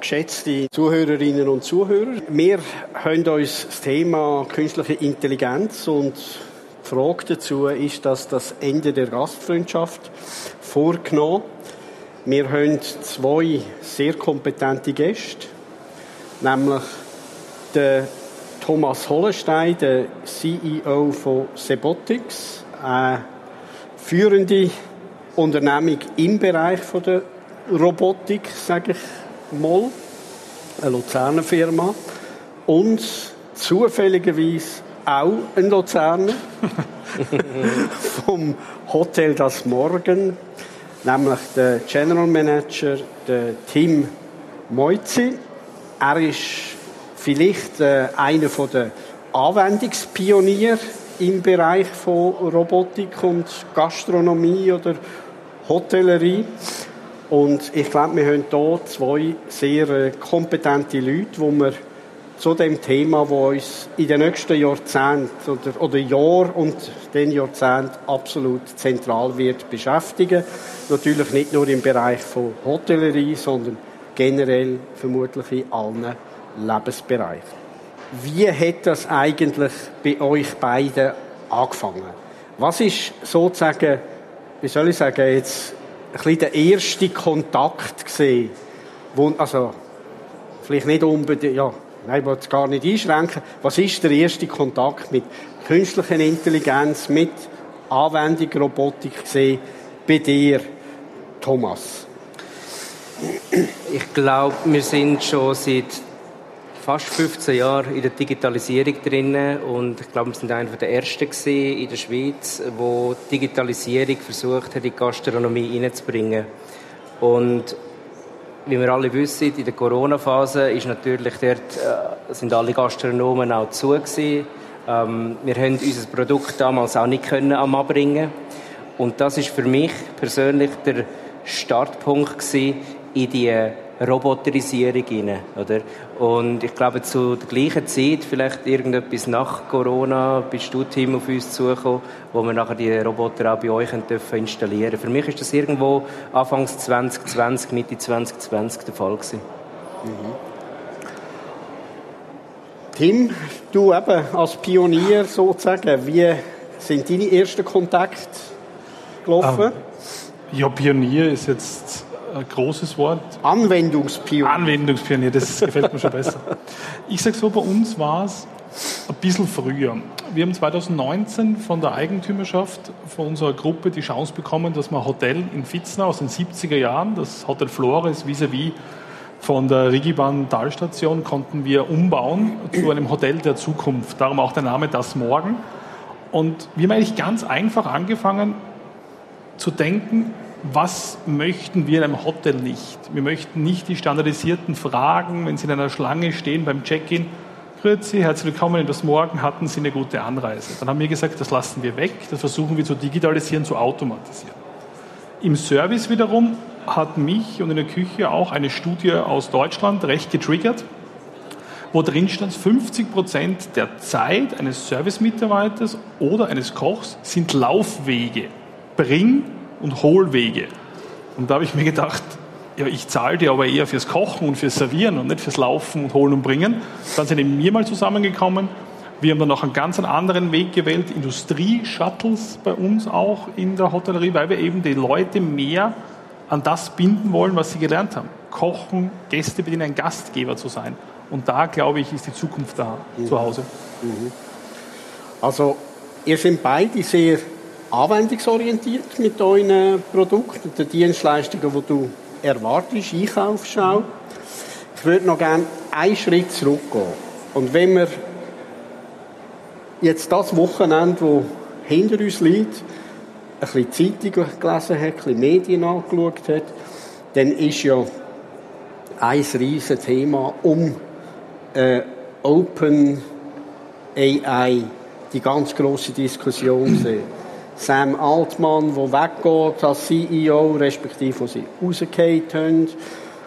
Geschätzte Zuhörerinnen und Zuhörer, wir haben uns das Thema künstliche Intelligenz und die Frage dazu ist, dass das Ende der Gastfreundschaft vorgenommen. Wir haben zwei sehr kompetente Gäste, nämlich den Thomas Hollenstein, der CEO von Sebotics, eine führende Unternehmung im Bereich der Robotik, sage ich mal, eine Luzerner Firma und zufälligerweise auch ein Luzerner vom Hotel Das Morgen, nämlich der General Manager, der Tim Moizzi. Er ist vielleicht äh, einer der Anwendungspioniere im Bereich von Robotik und Gastronomie oder Hotellerie. Und ich glaube, wir haben hier zwei sehr äh, kompetente Leute, wo wir zu dem Thema, das uns in den nächsten Jahrzehnten oder, oder Jahr und den Jahrzehnten absolut zentral wird beschäftigen. Natürlich nicht nur im Bereich von Hotellerie, sondern generell vermutlich in allen Lebensbereichen. Wie hat das eigentlich bei euch beiden angefangen? Was ist sozusagen, wie soll ich sagen, jetzt bisschen der erste Kontakt gesehen, wo, also, vielleicht nicht unbedingt, ja, nein, ich will es gar nicht einschränken. Was ist der erste Kontakt mit künstlicher Intelligenz, mit Anwendung Robotik gesehen bei dir, Thomas? Ich glaube, wir sind schon seit fast 15 Jahren in der Digitalisierung drin und ich glaube, wir sind einer der ersten in der Schweiz, wo Digitalisierung versucht hat, in die Gastronomie hineinzubringen. Und wie wir alle wissen, in der Corona-Phase ist natürlich dort, äh, sind alle Gastronomen auch zu gewesen. Ähm, wir haben unser Produkt damals auch nicht können am Abbringen. Und das ist für mich persönlich der Startpunkt gewesen in die Roboterisierung rein, oder? Und ich glaube, zu der gleichen Zeit, vielleicht irgendetwas nach Corona, bist du, Team auf uns zugekommen, wo wir nachher die Roboter auch bei euch dürfen installieren Für mich ist das irgendwo Anfangs 2020, Mitte 2020 der Fall gewesen. Mhm. Tim, du eben als Pionier sozusagen, wie sind deine ersten Kontakte gelaufen? Ähm, ja, Pionier ist jetzt ein großes Wort. Anwendungspionier. Anwendungspionier, das gefällt mir schon besser. Ich sage so, bei uns war es ein bisschen früher. Wir haben 2019 von der Eigentümerschaft von unserer Gruppe die Chance bekommen, dass wir ein Hotel in Vitzner aus den 70er Jahren, das Hotel Flores vis-à-vis von der Rigibahn Talstation, konnten wir umbauen zu einem Hotel der Zukunft. Darum auch der Name Das Morgen. Und wir haben eigentlich ganz einfach angefangen zu denken, was möchten wir in einem Hotel nicht? Wir möchten nicht die standardisierten Fragen, wenn Sie in einer Schlange stehen beim Check-in. Grüezi, herzlich willkommen in das Morgen, hatten Sie eine gute Anreise? Dann haben wir gesagt, das lassen wir weg, das versuchen wir zu digitalisieren, zu automatisieren. Im Service wiederum hat mich und in der Küche auch eine Studie aus Deutschland recht getriggert, wo drin stand, 50 Prozent der Zeit eines Service-Mitarbeiters oder eines Kochs sind Laufwege. Bring und Hohlwege. Und da habe ich mir gedacht, ja, ich zahle dir aber eher fürs Kochen und fürs Servieren und nicht fürs Laufen und Holen und Bringen. Dann sind eben wir mal zusammengekommen. Wir haben dann noch einen ganz anderen Weg gewählt, Industrie-Shuttles bei uns auch in der Hotellerie, weil wir eben die Leute mehr an das binden wollen, was sie gelernt haben. Kochen, Gäste bedienen, ein Gastgeber zu sein. Und da, glaube ich, ist die Zukunft da mhm. zu Hause. Mhm. Also, ihr sind beide sehr anwendungsorientiert mit euren Produkten, den Dienstleistungen, die du erwartest, einkaufst auch. Ich würde noch gerne einen Schritt zurückgehen. Und wenn wir jetzt das Wochenende, das hinter uns liegt, ein bisschen Zeitung gelesen hat, ein bisschen Medien angeschaut hat, dann ist ja ein riesiges Thema um äh, Open AI, die ganz große Diskussion sehen. Sam Altmann, der weggeht als CEO, respektive wo sie rausgefallen haben.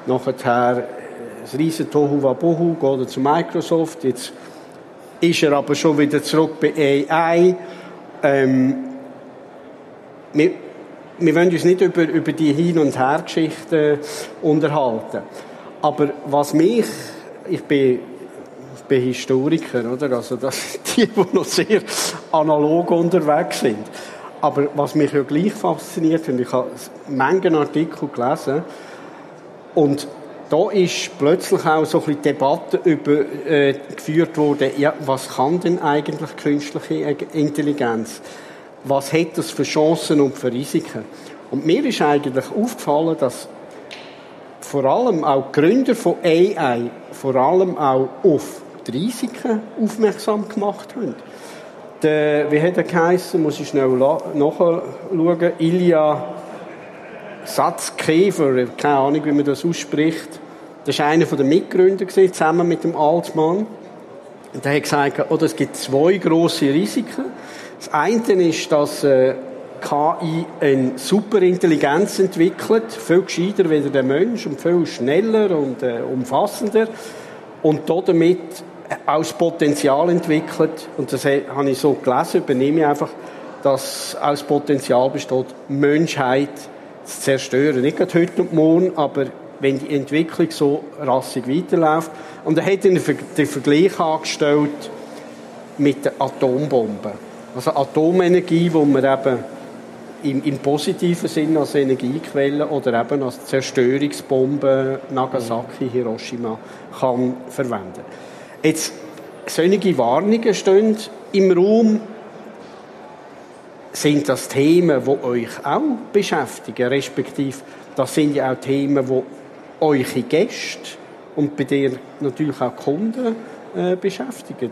Nachher das riesen Tohu Wabohu, geht er zu Microsoft. Jetzt ist er aber schon wieder zurück bei AI. Ähm, wir, wir wollen uns nicht über, über die Hin- und Her-Geschichten unterhalten. Aber was mich, ich bin, ich bin Historiker, oder? Also das die, die noch sehr analog unterwegs sind. Aber was mich ja gleich fasziniert, und ich habe Mengen Artikel gelesen, und da ist plötzlich auch so ein Debatte über, äh, geführt worden, ja, was kann denn eigentlich künstliche Intelligenz? Was hat das für Chancen und für Risiken? Und mir ist eigentlich aufgefallen, dass vor allem auch die Gründer von AI vor allem auch auf die Risiken aufmerksam gemacht haben. Der, wie hat er geheißen? Muss ich schnell nachschauen. Ilya Satzkäfer, keine Ahnung, wie man das ausspricht. Das war einer der Mitgründer, zusammen mit dem Altmann. Und der hat gesagt, oh, es gibt zwei große Risiken. Das eine ist, dass äh, KI eine Superintelligenz entwickelt, viel gescheiter wie der Mensch und viel schneller und äh, umfassender. Und damit das Potenzial entwickelt, und das habe ich so gelesen, übernehme ich einfach, dass das Potenzial besteht, Menschheit zu zerstören. Nicht gerade heute und morgen, aber wenn die Entwicklung so rassig weiterläuft. Und er hat den Vergleich angestellt mit der Atombombe. Also Atomenergie, wo man eben im, im positiven Sinn als Energiequelle oder eben als Zerstörungsbombe Nagasaki, Hiroshima kann verwenden. Jetzt, solche Warnungen stehen im Raum. Sind das Themen, die euch auch beschäftigen? Respektive, das sind ja auch Themen, die eure Gäste und bei dir natürlich auch Kunden äh, beschäftigen.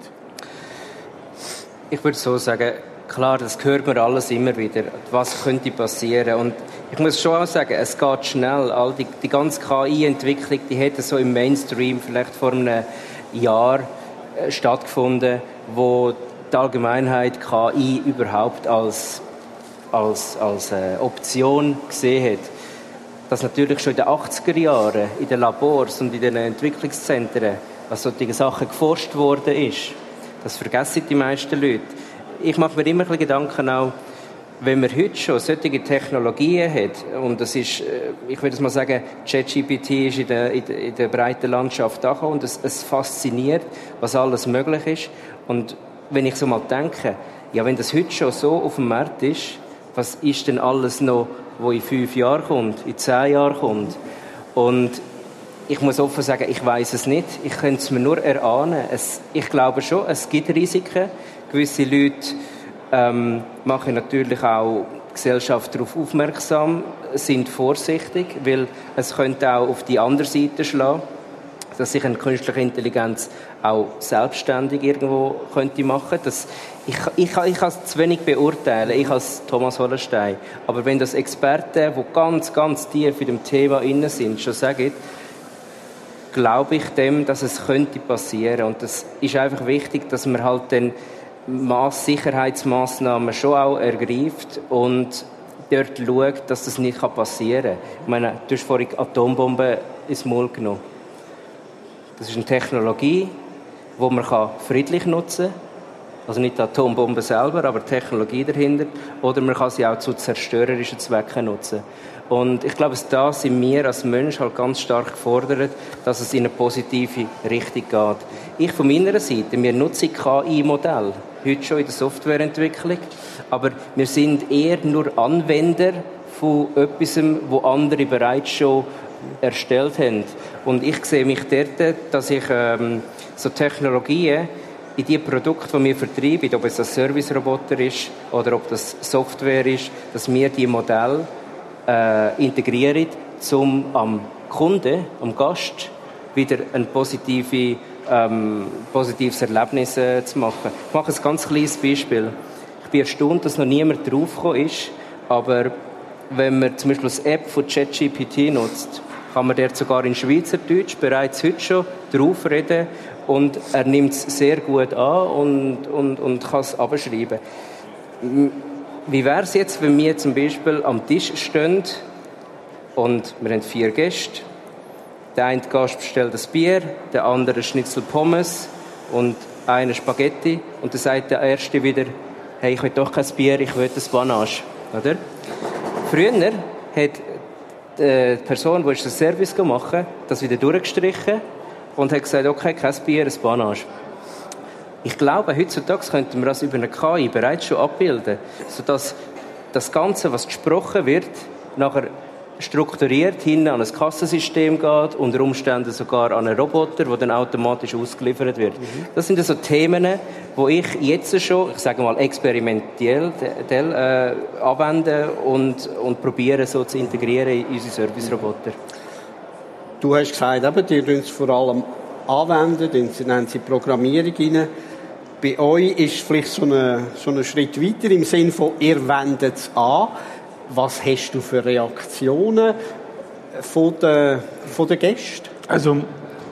Ich würde so sagen, klar, das hört man alles immer wieder. Was könnte passieren? Und ich muss schon auch sagen, es geht schnell. All die, die ganze KI-Entwicklung, die hätte so im Mainstream vielleicht vor einem Jahr äh, stattgefunden, wo die Allgemeinheit KI überhaupt als, als, als äh, Option gesehen hat. Dass natürlich schon in den 80er Jahren in den Labors und in den Entwicklungszentren was solche Sachen geforscht worden ist. Das vergessen die meisten Leute. Ich mache mir immer ein Gedanken auch, wenn man heute schon solche Technologien hat, und das ist, äh, ich würde mal sagen, ChatGPT ist in der, in der, breiten Landschaft da und es, es fasziniert, was alles möglich ist. Und wenn ich so mal denke, ja, wenn das heute schon so auf dem Markt ist, was ist denn alles noch, wo in fünf Jahren kommt, in zehn Jahren kommt? Und ich muss offen sagen, ich weiß es nicht. Ich könnte es mir nur erahnen. Es, ich glaube schon, es gibt Risiken. Gewisse Leute ähm, machen natürlich auch Gesellschaft darauf aufmerksam, sind vorsichtig, weil es könnte auch auf die andere Seite schlagen, dass sich eine künstliche Intelligenz auch selbstständig irgendwo könnte machen. Das, ich, ich, ich kann es zu wenig beurteilen, ich als Thomas Hollenstein. Aber wenn das Experten, die ganz, ganz tief in dem Thema inne sind, schon sagen, glaube ich dem, dass es könnte passieren. Und das ist einfach wichtig, dass man halt dann Mass Sicherheitsmaßnahmen schon auch ergreift und dort schaut, dass das nicht passieren kann. Ich meine, du hast vorhin Atombomben ins Maul genommen. Das ist eine Technologie, die man friedlich nutzen kann. Also nicht die Atombombe selber, aber die Technologie dahinter. Oder man kann sie auch zu zerstörerischen Zwecken nutzen. Und ich glaube, da sind wir als Mensch halt ganz stark gefordert, dass es in eine positive Richtung geht. Ich von meiner Seite, wir nutzen KI-Modelle heute schon in der Softwareentwicklung. Aber wir sind eher nur Anwender von etwas, wo andere bereits schon erstellt haben. Und ich sehe mich dort, dass ich ähm, so Technologien in die Produkte, die wir vertreiben, ob es ein Service-Roboter ist oder ob das Software ist, dass wir die Modelle äh, integrieren, um am Kunden, am Gast wieder eine positive ähm, positives Erlebnis äh, zu machen. Ich mache ein ganz kleines Beispiel. Ich bin erstaunt, dass noch niemand draufgekommen ist, aber wenn man zum Beispiel das App von ChatGPT nutzt, kann man dort sogar in Schweizerdeutsch bereits heute schon drauf reden und er nimmt es sehr gut an und, und, und kann es abschreiben. Wie wäre es jetzt, wenn wir zum Beispiel am Tisch stehen und wir haben vier Gäste der eine Gast bestellt das Bier, der andere Schnitzel Pommes und eine Spaghetti. Und dann sagt der Erste wieder, hey, ich will doch kein Bier, ich will ein Banage. Oder? Früher hat die Person, die den Service gemacht hat, das wieder durchgestrichen und hat gesagt, okay, kein Bier, ein Banage. Ich glaube, heutzutage könnten wir das über eine KI bereits schon abbilden, sodass das Ganze, was gesprochen wird, nachher strukturiert hin an ein Kassensystem geht, unter Umständen sogar an einen Roboter, der dann automatisch ausgeliefert wird. Mhm. Das sind also Themen, wo ich jetzt schon, ich sage mal experimentell äh, anwende und, und probiere so zu integrieren in unsere Service-Roboter. Du hast gesagt, eben, die tun es vor allem anwenden, sie nennen sie Programmierung rein. Bei euch ist vielleicht so ein so Schritt weiter im Sinne von, ihr wendet es an. Was hast du für Reaktionen von den, von den Gästen? Also,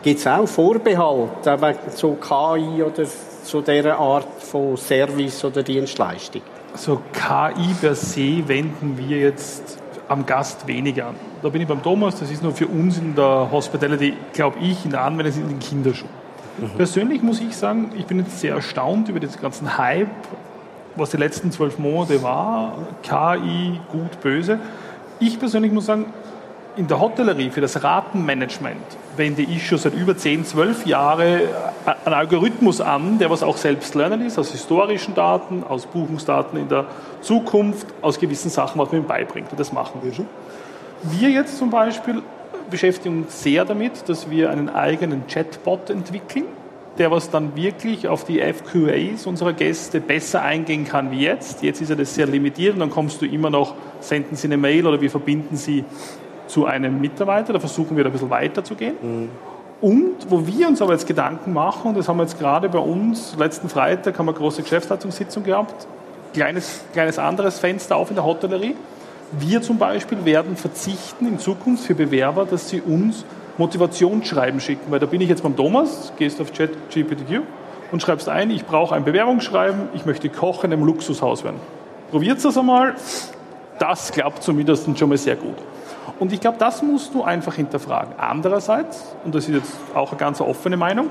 Gibt es auch Vorbehalte wegen so KI oder so dieser Art von Service oder Dienstleistung? Also KI per se wenden wir jetzt am Gast weniger an. Da bin ich beim Thomas, das ist nur für uns in der Hospitality, glaube ich, in der Anwendung in den Kinderschuhen. Mhm. Persönlich muss ich sagen, ich bin jetzt sehr erstaunt über diesen ganzen Hype was die letzten zwölf Monate war, KI, gut, böse. Ich persönlich muss sagen, in der Hotellerie für das Ratenmanagement wende ich schon seit über 10, 12 Jahren einen Algorithmus an, der was auch selbst lernen ist, aus historischen Daten, aus Buchungsdaten in der Zukunft, aus gewissen Sachen, was man ihm beibringt. Und das machen wir schon. Wir jetzt zum Beispiel beschäftigen uns sehr damit, dass wir einen eigenen Chatbot entwickeln, der was dann wirklich auf die FQAs unserer Gäste besser eingehen kann wie jetzt. Jetzt ist er das sehr limitiert und dann kommst du immer noch, senden Sie eine Mail oder wir verbinden Sie zu einem Mitarbeiter. Da versuchen wir da ein bisschen weiter zu gehen. Mhm. Und wo wir uns aber jetzt Gedanken machen, und das haben wir jetzt gerade bei uns, letzten Freitag haben wir eine große Geschäftsleitungssitzung gehabt, kleines, kleines anderes Fenster auf in der Hotellerie. Wir zum Beispiel werden verzichten in Zukunft für Bewerber, dass sie uns Motivationsschreiben schicken, weil da bin ich jetzt beim Thomas, gehst auf ChatGPTQ und schreibst ein, ich brauche ein Bewerbungsschreiben, ich möchte Koch in einem Luxushaus werden. Probiert das einmal, das klappt zumindest schon mal sehr gut. Und ich glaube, das musst du einfach hinterfragen. Andererseits, und das ist jetzt auch eine ganz offene Meinung,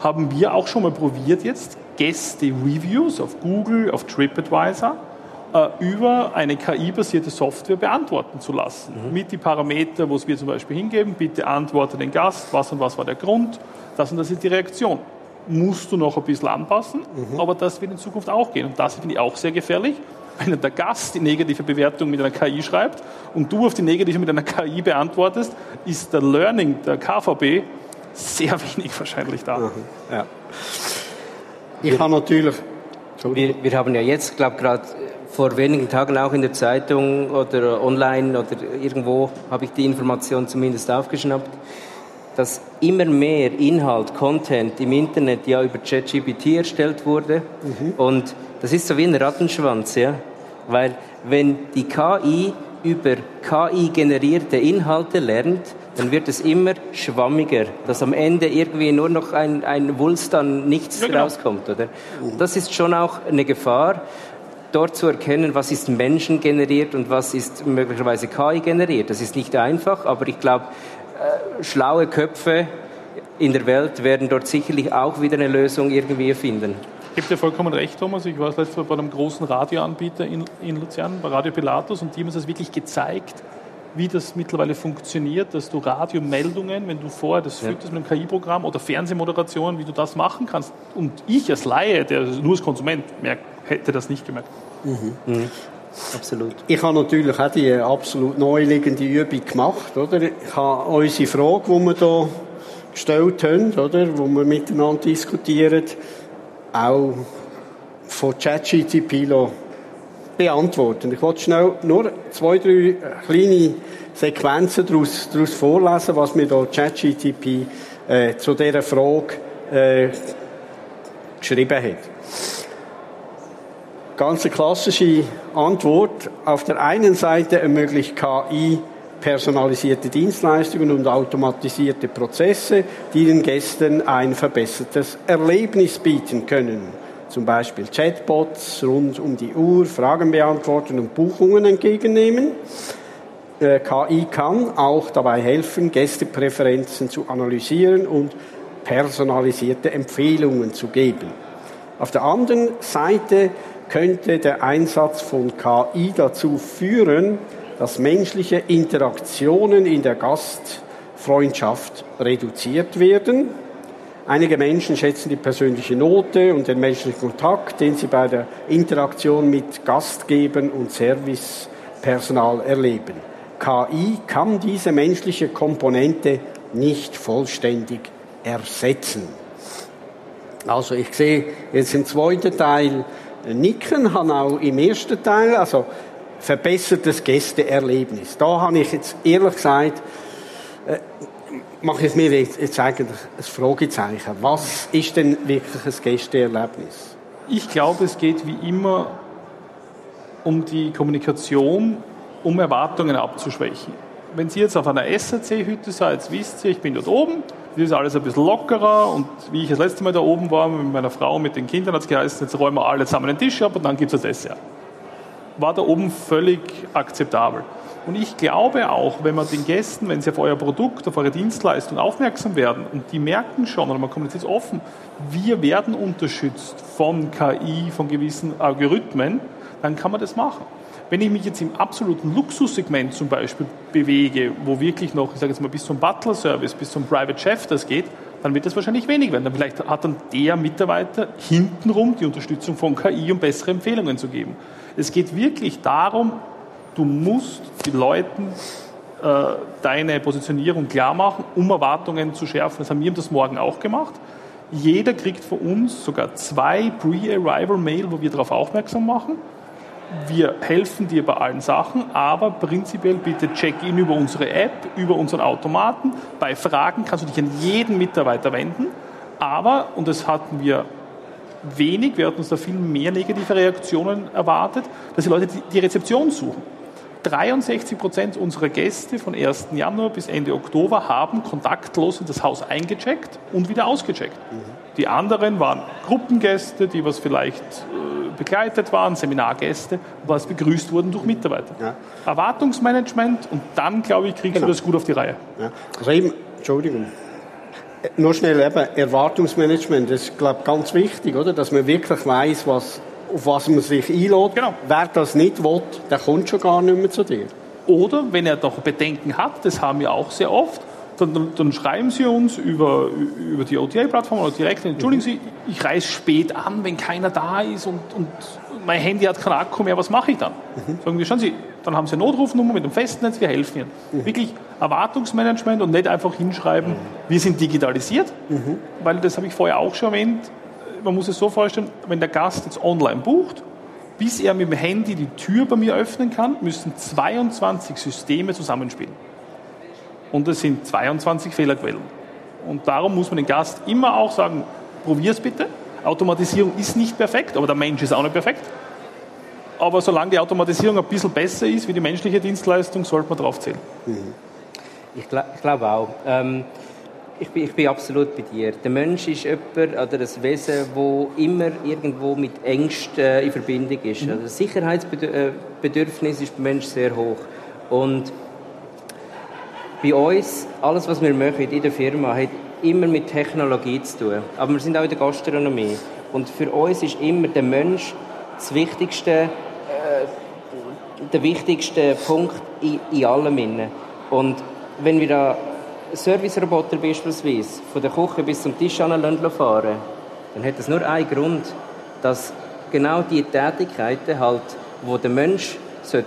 haben wir auch schon mal probiert jetzt, Gäste-Reviews auf Google, auf TripAdvisor, über eine KI-basierte Software beantworten zu lassen. Mhm. Mit die Parameter, wo es wir zum Beispiel hingeben, bitte antworte den Gast, was und was war der Grund, das und das ist die Reaktion. Musst du noch ein bisschen anpassen, mhm. aber das wird in Zukunft auch gehen. Und das finde ich auch sehr gefährlich, wenn der Gast die negative Bewertung mit einer KI schreibt und du auf die negative mit einer KI beantwortest, ist der Learning der KVB sehr wenig wahrscheinlich da. Mhm. Ja. Ich habe natürlich. Wir, wir haben ja jetzt, glaube ich, gerade vor wenigen Tagen auch in der Zeitung oder online oder irgendwo habe ich die Information zumindest aufgeschnappt, dass immer mehr Inhalt, Content im Internet ja über ChatGPT erstellt wurde. Mhm. Und das ist so wie ein Rattenschwanz, ja. Weil wenn die KI über KI generierte Inhalte lernt, dann wird es immer schwammiger, dass am Ende irgendwie nur noch ein, ein Wulst an nichts ja, genau. rauskommt, oder? Das ist schon auch eine Gefahr dort zu erkennen, was ist menschengeneriert und was ist möglicherweise KI generiert. Das ist nicht einfach, aber ich glaube, äh, schlaue Köpfe in der Welt werden dort sicherlich auch wieder eine Lösung irgendwie finden. Ich gebe dir vollkommen recht, Thomas. Ich war letztes Mal bei einem großen Radioanbieter in, in Luzern, bei Radio Pilatus, und die haben uns das wirklich gezeigt, wie das mittlerweile funktioniert, dass du Radiomeldungen, wenn du vorher das fütterst mit einem KI-Programm oder Fernsehmoderationen, wie du das machen kannst. Und ich als Laie, der nur als Konsument merkt, hätte das nicht gemerkt. Mhm. Mhm. Absolut. Ich habe natürlich auch die absolut neu liegende Übung gemacht. Oder? Ich habe unsere Frage, die wir hier gestellt haben, oder? wo wir miteinander diskutieren, auch von ChatGTP beantworten. Ich wollte schnell nur zwei, drei kleine Sequenzen daraus, daraus vorlesen, was mir da ChatGTP äh, zu dieser Frage äh, geschrieben hat. Ganz eine klassische Antwort. Auf der einen Seite ermöglicht KI personalisierte Dienstleistungen und automatisierte Prozesse, die den Gästen ein verbessertes Erlebnis bieten können. Zum Beispiel Chatbots rund um die Uhr, Fragen beantworten und Buchungen entgegennehmen. Äh, KI kann auch dabei helfen, Gästepräferenzen zu analysieren und personalisierte Empfehlungen zu geben. Auf der anderen Seite könnte der Einsatz von KI dazu führen, dass menschliche Interaktionen in der Gastfreundschaft reduziert werden. Einige Menschen schätzen die persönliche Note und den menschlichen Kontakt, den sie bei der Interaktion mit Gastgebern und Servicepersonal erleben. KI kann diese menschliche Komponente nicht vollständig ersetzen. Also ich sehe jetzt im zweiten Teil Nicken, habe auch im ersten Teil, also verbessertes Gästeerlebnis. Da habe ich jetzt ehrlich gesagt, äh, mache ich mir jetzt eigentlich ein Fragezeichen. Was ist denn wirklich ein Gästeerlebnis? Ich glaube, es geht wie immer um die Kommunikation, um Erwartungen abzuschwächen. Wenn Sie jetzt auf einer SAC-Hütte seid, wisst ihr, ich bin dort oben, das ist alles ein bisschen lockerer und wie ich das letzte Mal da oben war mit meiner Frau, mit den Kindern, hat es geheißen, jetzt räumen wir alle zusammen den Tisch ab und dann gibt es das Dessert. War da oben völlig akzeptabel. Und ich glaube auch, wenn man den Gästen, wenn sie auf euer Produkt, auf eure Dienstleistung aufmerksam werden und die merken schon, oder man kommuniziert offen, wir werden unterstützt von KI, von gewissen Algorithmen, dann kann man das machen. Wenn ich mich jetzt im absoluten Luxussegment zum Beispiel bewege, wo wirklich noch, ich sage jetzt mal, bis zum Butler-Service, bis zum Private Chef das geht, dann wird das wahrscheinlich wenig werden. Dann vielleicht hat dann der Mitarbeiter hintenrum die Unterstützung von KI, um bessere Empfehlungen zu geben. Es geht wirklich darum, du musst den Leuten äh, deine Positionierung klar machen, um Erwartungen zu schärfen. Das haben wir das morgen auch gemacht. Jeder kriegt von uns sogar zwei Pre-Arrival-Mail, wo wir darauf aufmerksam machen wir helfen dir bei allen Sachen, aber prinzipiell bitte check-in über unsere App, über unseren Automaten. Bei Fragen kannst du dich an jeden Mitarbeiter wenden. Aber, und das hatten wir wenig, wir hatten uns da viel mehr negative Reaktionen erwartet, dass die Leute die Rezeption suchen. 63 Prozent unserer Gäste von 1. Januar bis Ende Oktober haben kontaktlos in das Haus eingecheckt und wieder ausgecheckt. Mhm. Die anderen waren Gruppengäste, die was vielleicht äh, begleitet waren, Seminargäste, was begrüßt wurden durch Mitarbeiter. Ja. Erwartungsmanagement und dann, glaube ich, kriegst genau. du das gut auf die Reihe. Ja. Also eben, Entschuldigung, nur schnell eben, Erwartungsmanagement, das ist, glaube ich, ganz wichtig, oder? dass man wirklich weiß, was, auf was man sich einlädt. Genau. Wer das nicht will, der kommt schon gar nicht mehr zu dir. Oder wenn er doch Bedenken hat, das haben wir auch sehr oft, dann, dann, schreiben Sie uns über, über die OTA-Plattform oder direkt, entschuldigen Sie, ich reise spät an, wenn keiner da ist und, und mein Handy hat keinen Akku mehr, was mache ich dann? Mhm. Sagen wir, schauen Sie, dann haben Sie eine Notrufnummer mit dem Festnetz, wir helfen Ihnen. Mhm. Wirklich Erwartungsmanagement und nicht einfach hinschreiben, mhm. wir sind digitalisiert, mhm. weil das habe ich vorher auch schon erwähnt, man muss es so vorstellen, wenn der Gast jetzt online bucht, bis er mit dem Handy die Tür bei mir öffnen kann, müssen 22 Systeme zusammenspielen und es sind 22 Fehlerquellen. Und darum muss man den Gast immer auch sagen, probier es bitte. Automatisierung ist nicht perfekt, aber der Mensch ist auch nicht perfekt. Aber solange die Automatisierung ein bisschen besser ist wie die menschliche Dienstleistung, sollte man drauf zählen. Mhm. Ich, glaub, glaube auch. Ähm, ich, bin, ich bin absolut bei dir. Der Mensch ist jemand oder ein Wesen, das immer irgendwo mit Ängsten äh, in Verbindung ist. Mhm. Also das Sicherheitsbedürfnis ist beim Menschen sehr hoch. Und bei uns, alles, was wir machen in der Firma, hat immer mit Technologie zu tun. Aber wir sind auch in der Gastronomie. Und für uns ist immer der Mensch das wichtigste, äh, der wichtigste Punkt in, in allem. Innen. Und wenn wir da Serviceroboter beispielsweise von der Küche bis zum Tisch fahren, dann hat das nur einen Grund, dass genau die Tätigkeiten halt, wo der Mensch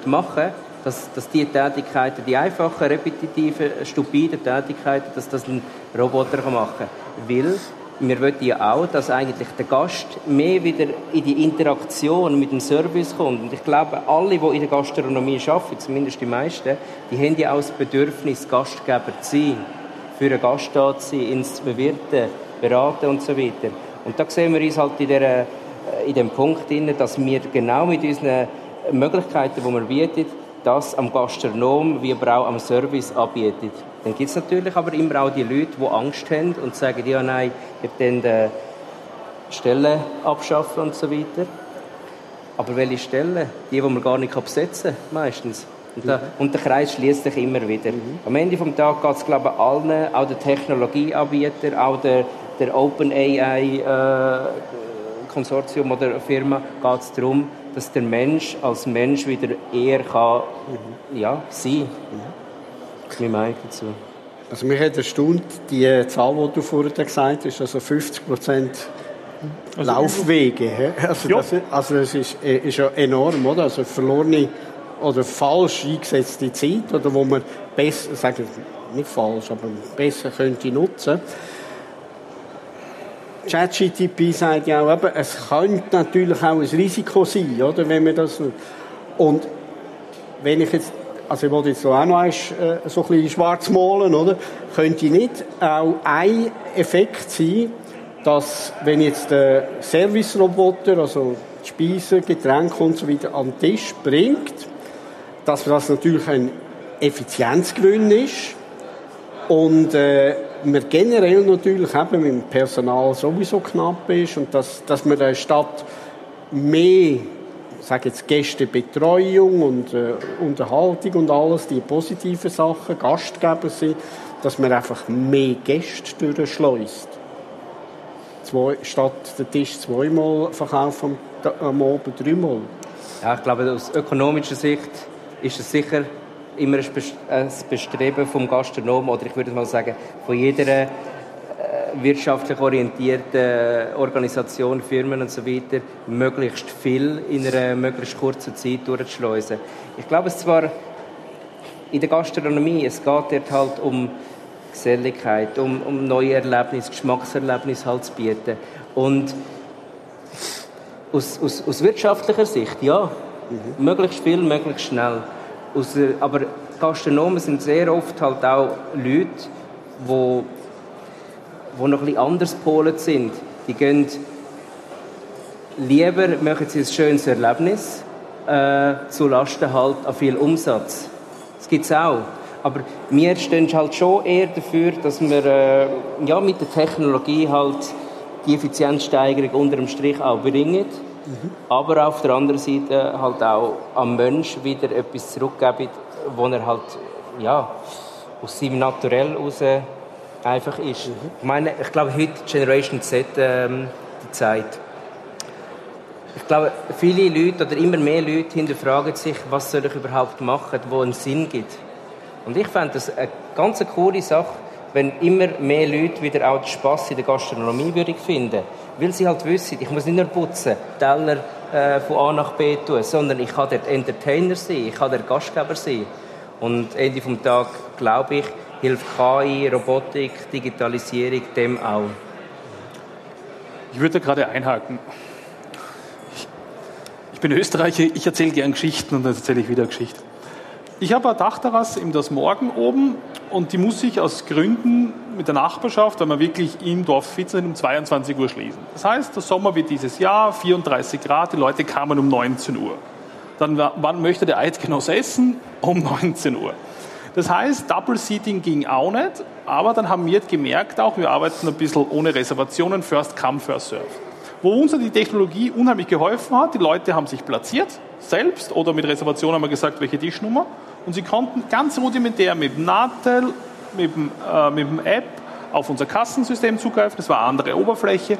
machen sollte, dass, dass die Tätigkeiten, die einfachen, repetitiven, stupiden Tätigkeiten, dass das ein Roboter machen kann. Weil wir wollen ja auch, dass eigentlich der Gast mehr wieder in die Interaktion mit dem Service kommt. Und ich glaube, alle, die in der Gastronomie arbeiten, zumindest die meisten, die haben ja auch das Bedürfnis, Gastgeber zu sein, für einen Gast da zu sein, ins bewirten, beraten und so weiter. Und da sehen wir uns halt in, der, äh, in dem Punkt, dass wir genau mit unseren Möglichkeiten, die wir bieten, das am Gastronom wie aber auch am Service anbietet. Dann gibt es natürlich aber immer auch die Leute, die Angst haben und sagen, ja nein, ich dann die Stellen abschaffen und so weiter. Aber welche Stellen? Die, die man gar nicht besetzen kann, meistens. Und, der, und der Kreis schließt sich immer wieder. Mhm. Am Ende des Tages geht es, glaube ich, allen, auch den Technologieanbietern, auch der, der Open AI äh, Konsortium oder Firma geht es darum, dass der Mensch als Mensch wieder eher kann, mhm. ja, sein kann. Mhm. Meine Meinung dazu. Also mich hat erstaunt, die Zahl, die du vorhin gesagt hast, also 50 Prozent also Laufwege. Also, das, also das ist, äh, ist ja enorm, oder? Also verlorene oder falsch eingesetzte Zeit, oder wo man besser, sagen nicht falsch, aber besser könnte nutzen. ChatGTP sagt ja auch, eben, es könnte natürlich auch ein Risiko sein, oder, wenn man das und wenn ich jetzt also ich wollte jetzt auch noch eins, äh, so ein bisschen schwarz malen, oder? Könnte nicht auch ein Effekt sein, dass wenn jetzt der Service-Roboter, also Speisen, Getränke und so weiter an den Tisch bringt, dass das natürlich ein Effizienzgewinn ist und äh, man generell natürlich eben mit dem Personal sowieso knapp ist und dass, dass man der Stadt mehr sage jetzt Gästebetreuung und äh, Unterhaltung und alles, die positiven Sachen, Gastgeber sind, dass man einfach mehr Gäste durchschleust zwei, statt den Tisch zweimal verkaufen am Abend dreimal. Ja, ich glaube, aus ökonomischer Sicht ist es sicher immer ein Bestreben vom Gastronomen oder ich würde mal sagen, von jeder äh, wirtschaftlich orientierten Organisation, Firmen und so weiter, möglichst viel in einer möglichst kurzen Zeit durchzuschleusen. Ich glaube es zwar in der Gastronomie, es geht dort halt um Geselligkeit, um, um neue Erlebnisse, Geschmackserlebnisse halt zu bieten. Und aus, aus, aus wirtschaftlicher Sicht, ja, mhm. möglichst viel, möglichst schnell. Aus, aber Gastronomen sind sehr oft halt auch Leute, die wo noch ein bisschen anders polen sind. Die gehen lieber, machen sie ein schönes Erlebnis, äh, zu Lasten halt an viel Umsatz. Das gibt es auch. Aber wir stehen halt schon eher dafür, dass wir äh, ja, mit der Technologie halt die Effizienzsteigerung unter dem Strich auch bringen. Mhm. Aber auf der anderen Seite halt auch am Mensch wieder etwas zurückgeben, wo er halt ja, aus seinem Naturell heraus einfach ist. Mhm. Ich meine, ich glaube, heute Generation Z ähm, die Zeit. Ich glaube, viele Leute oder immer mehr Leute hinterfragen sich, was soll ich überhaupt machen, wo einen Sinn gibt. Und ich fände das eine ganz coole Sache, wenn immer mehr Leute wieder auch den Spass in der Gastronomie würden finden Weil sie halt wissen, ich muss nicht nur putzen, Teller äh, von A nach B tun, sondern ich kann dort Entertainer sein, ich kann der Gastgeber sein. Und Ende vom Tag, glaube ich, hilft KI, Robotik, Digitalisierung dem auch. Ich würde gerade einhaken. Ich bin Österreicher, ich erzähle gern Geschichten und dann erzähle ich wieder Geschichten. Ich habe eine Dachterrasse im Das Morgen oben und die muss ich aus Gründen mit der Nachbarschaft, weil wir wirklich im Dorf fit sind, um 22 Uhr schließen. Das heißt, der Sommer wird dieses Jahr 34 Grad, die Leute kamen um 19 Uhr. Dann, wann möchte der Eidgenoss essen? Um 19 Uhr. Das heißt, Double Seating ging auch nicht, aber dann haben wir gemerkt auch, wir arbeiten ein bisschen ohne Reservationen, First Come, First Serve. Wo uns die Technologie unheimlich geholfen hat, die Leute haben sich platziert, selbst oder mit Reservation haben wir gesagt, welche Tischnummer. Und sie konnten ganz rudimentär mit dem Natel, mit dem, äh, mit dem App auf unser Kassensystem zugreifen. Das war eine andere Oberfläche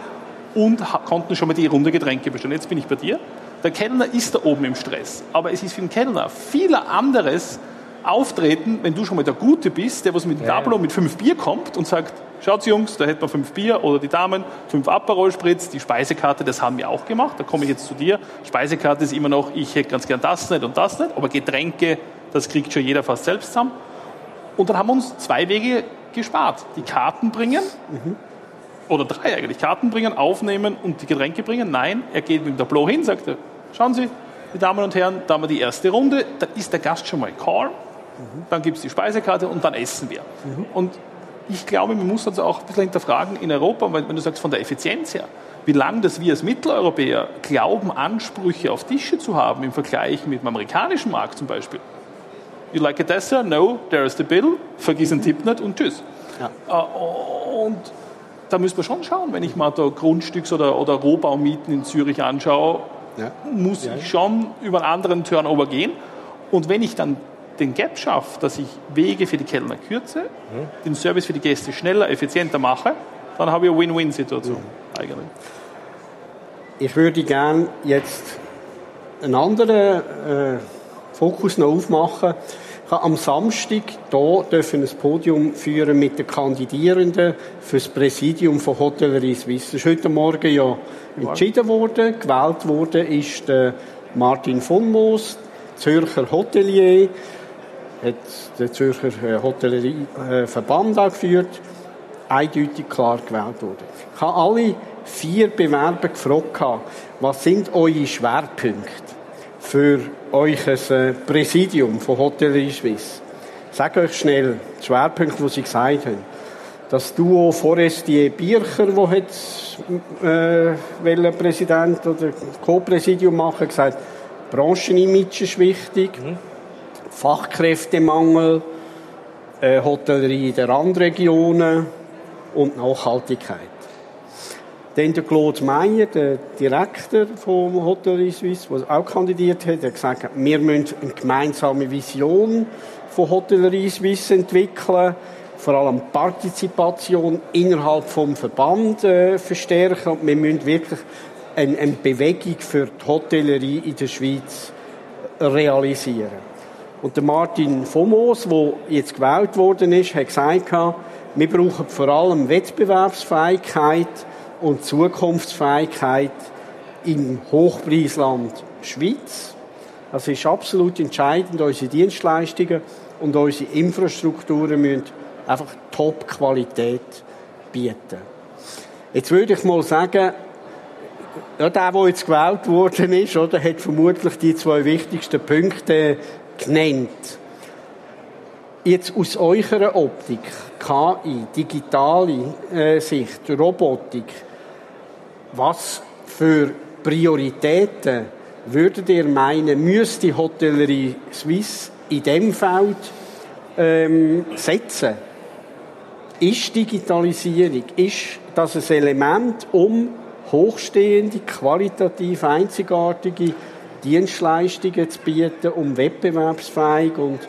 und konnten schon mal die Runde Getränke bestellen. Jetzt bin ich bei dir. Der Kellner ist da oben im Stress. Aber es ist für den Kellner viel anderes auftreten, wenn du schon mal der Gute bist, der was mit ja. Tableau mit fünf Bier kommt und sagt, schaut Jungs, da hätten wir fünf Bier oder die Damen, fünf Aperol Spritz, die Speisekarte, das haben wir auch gemacht. Da komme ich jetzt zu dir. Speisekarte ist immer noch, ich hätte ganz gern das nicht und das nicht, aber Getränke, das kriegt schon jeder fast selbst zusammen. Und dann haben wir uns zwei Wege gespart. Die Karten bringen, mhm. oder drei eigentlich, Karten bringen, aufnehmen und die Getränke bringen. Nein, er geht mit dem Tableau hin, sagt er, schauen Sie, die Damen und Herren, da haben wir die erste Runde, da ist der Gast schon mal call, mhm. dann gibt es die Speisekarte und dann essen wir. Mhm. Und ich glaube, man muss also auch ein bisschen hinterfragen in Europa, wenn du sagst von der Effizienz her, wie lange das wir als Mitteleuropäer glauben, Ansprüche auf Tische zu haben im Vergleich mit dem amerikanischen Markt zum Beispiel. You like a dessert? No, there is the bill. Vergiss einen Tipp nicht und tschüss. Ja. Äh, und da müssen wir schon schauen, wenn ich mal da Grundstücks- oder, oder Rohbaumieten in Zürich anschaue, ja. muss ja. ich schon über einen anderen Turnover gehen. Und wenn ich dann den Gap schaffe, dass ich Wege für die Kellner kürze, mhm. den Service für die Gäste schneller, effizienter mache, dann habe ich eine Win-Win-Situation mhm. eigentlich. Ich würde gerne jetzt einen anderen äh, Fokus noch aufmachen. Ich habe am Samstag hier dürfen ein Podium führen mit den Kandidierenden für das Präsidium von Hotellerie Suisse. Das ist heute Morgen ja entschieden worden. Gewählt worden ist der Martin von Moos, Zürcher Hotelier, hat der Zürcher äh, Hotellerieverband angeführt, eindeutig klar gewählt worden. Ich habe alle vier Bewerber gefragt, was sind eure Schwerpunkte für euch ein äh, Präsidium von Hotellerie Suisse? Sag euch schnell die Schwerpunkte, die sie gesagt haben. Das Duo Forestier Bircher, das jetzt äh, Präsident oder Co-Präsidium machen, gesagt, Branchenimage ist wichtig, mhm. Fachkräftemangel, äh, Hotellerie in den Randregionen und Nachhaltigkeit. Dann der Claude Meyer, der Direktor vom Hotellerie Suisse, der auch kandidiert hat, hat gesagt, wir müssen eine gemeinsame Vision von Hotellerie Suisse entwickeln, vor allem Partizipation innerhalb vom Verband äh, verstärken und wir müssen wirklich eine, eine Bewegung für die Hotellerie in der Schweiz realisieren. Und der Martin Fomos, der jetzt gewählt worden ist, hat gesagt, wir brauchen vor allem Wettbewerbsfähigkeit und Zukunftsfähigkeit im Hochpreisland Schweiz. Das ist absolut entscheidend. Unsere Dienstleistungen und unsere Infrastrukturen müssen einfach Top-Qualität bieten. Jetzt würde ich mal sagen, ja, der, der jetzt gewählt worden ist, oder, hat vermutlich die zwei wichtigsten Punkte genannt. Jetzt aus eurer Optik, KI, digitale äh, Sicht, Robotik, was für Prioritäten würdet ihr meinen, müsste Hotellerie Suisse in dem Feld ähm, setzen? Ist Digitalisierung, ist das ein Element, um hochstehende, qualitativ einzigartige Dienstleistungen zu bieten, um wettbewerbsfähig und,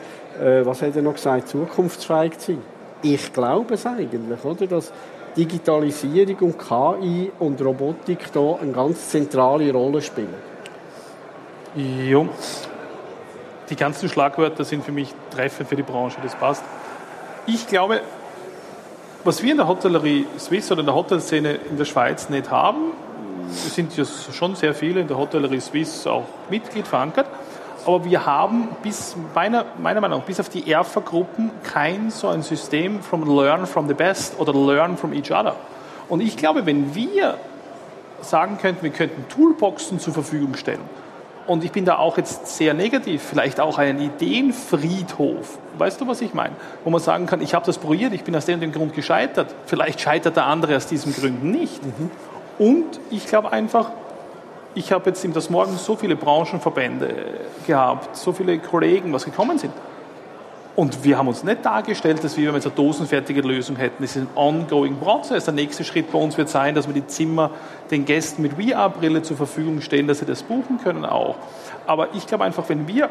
äh, was hat er noch gesagt, zukunftsfähig zu sein? Ich glaube es eigentlich, oder? Dass Digitalisierung und KI und Robotik hier eine ganz zentrale Rolle spielen. Ja, die ganzen Schlagwörter sind für mich treffend für die Branche, das passt. Ich glaube, was wir in der Hotellerie Swiss oder in der Hotelszene in der Schweiz nicht haben, sind ja schon sehr viele in der Hotellerie Swiss auch Mitglied verankert, aber wir haben bis meiner, meiner Meinung nach bis auf die ERFA-Gruppen kein so ein System from Learn from the Best oder Learn from each other. Und ich glaube, wenn wir sagen könnten, wir könnten Toolboxen zur Verfügung stellen, und ich bin da auch jetzt sehr negativ, vielleicht auch einen Ideenfriedhof. Weißt du, was ich meine? Wo man sagen kann, ich habe das probiert, ich bin aus dem, dem Grund gescheitert. Vielleicht scheitert der andere aus diesem Grund nicht. Mhm. Und ich glaube einfach, ich habe jetzt in das Morgen so viele Branchenverbände gehabt, so viele Kollegen, was gekommen sind. Und wir haben uns nicht dargestellt, dass wir jetzt eine dosenfertige Lösung hätten. Das ist ein ongoing Prozess. Der nächste Schritt bei uns wird sein, dass wir die Zimmer den Gästen mit VR-Brille zur Verfügung stellen, dass sie das buchen können auch. Aber ich glaube einfach, wenn wir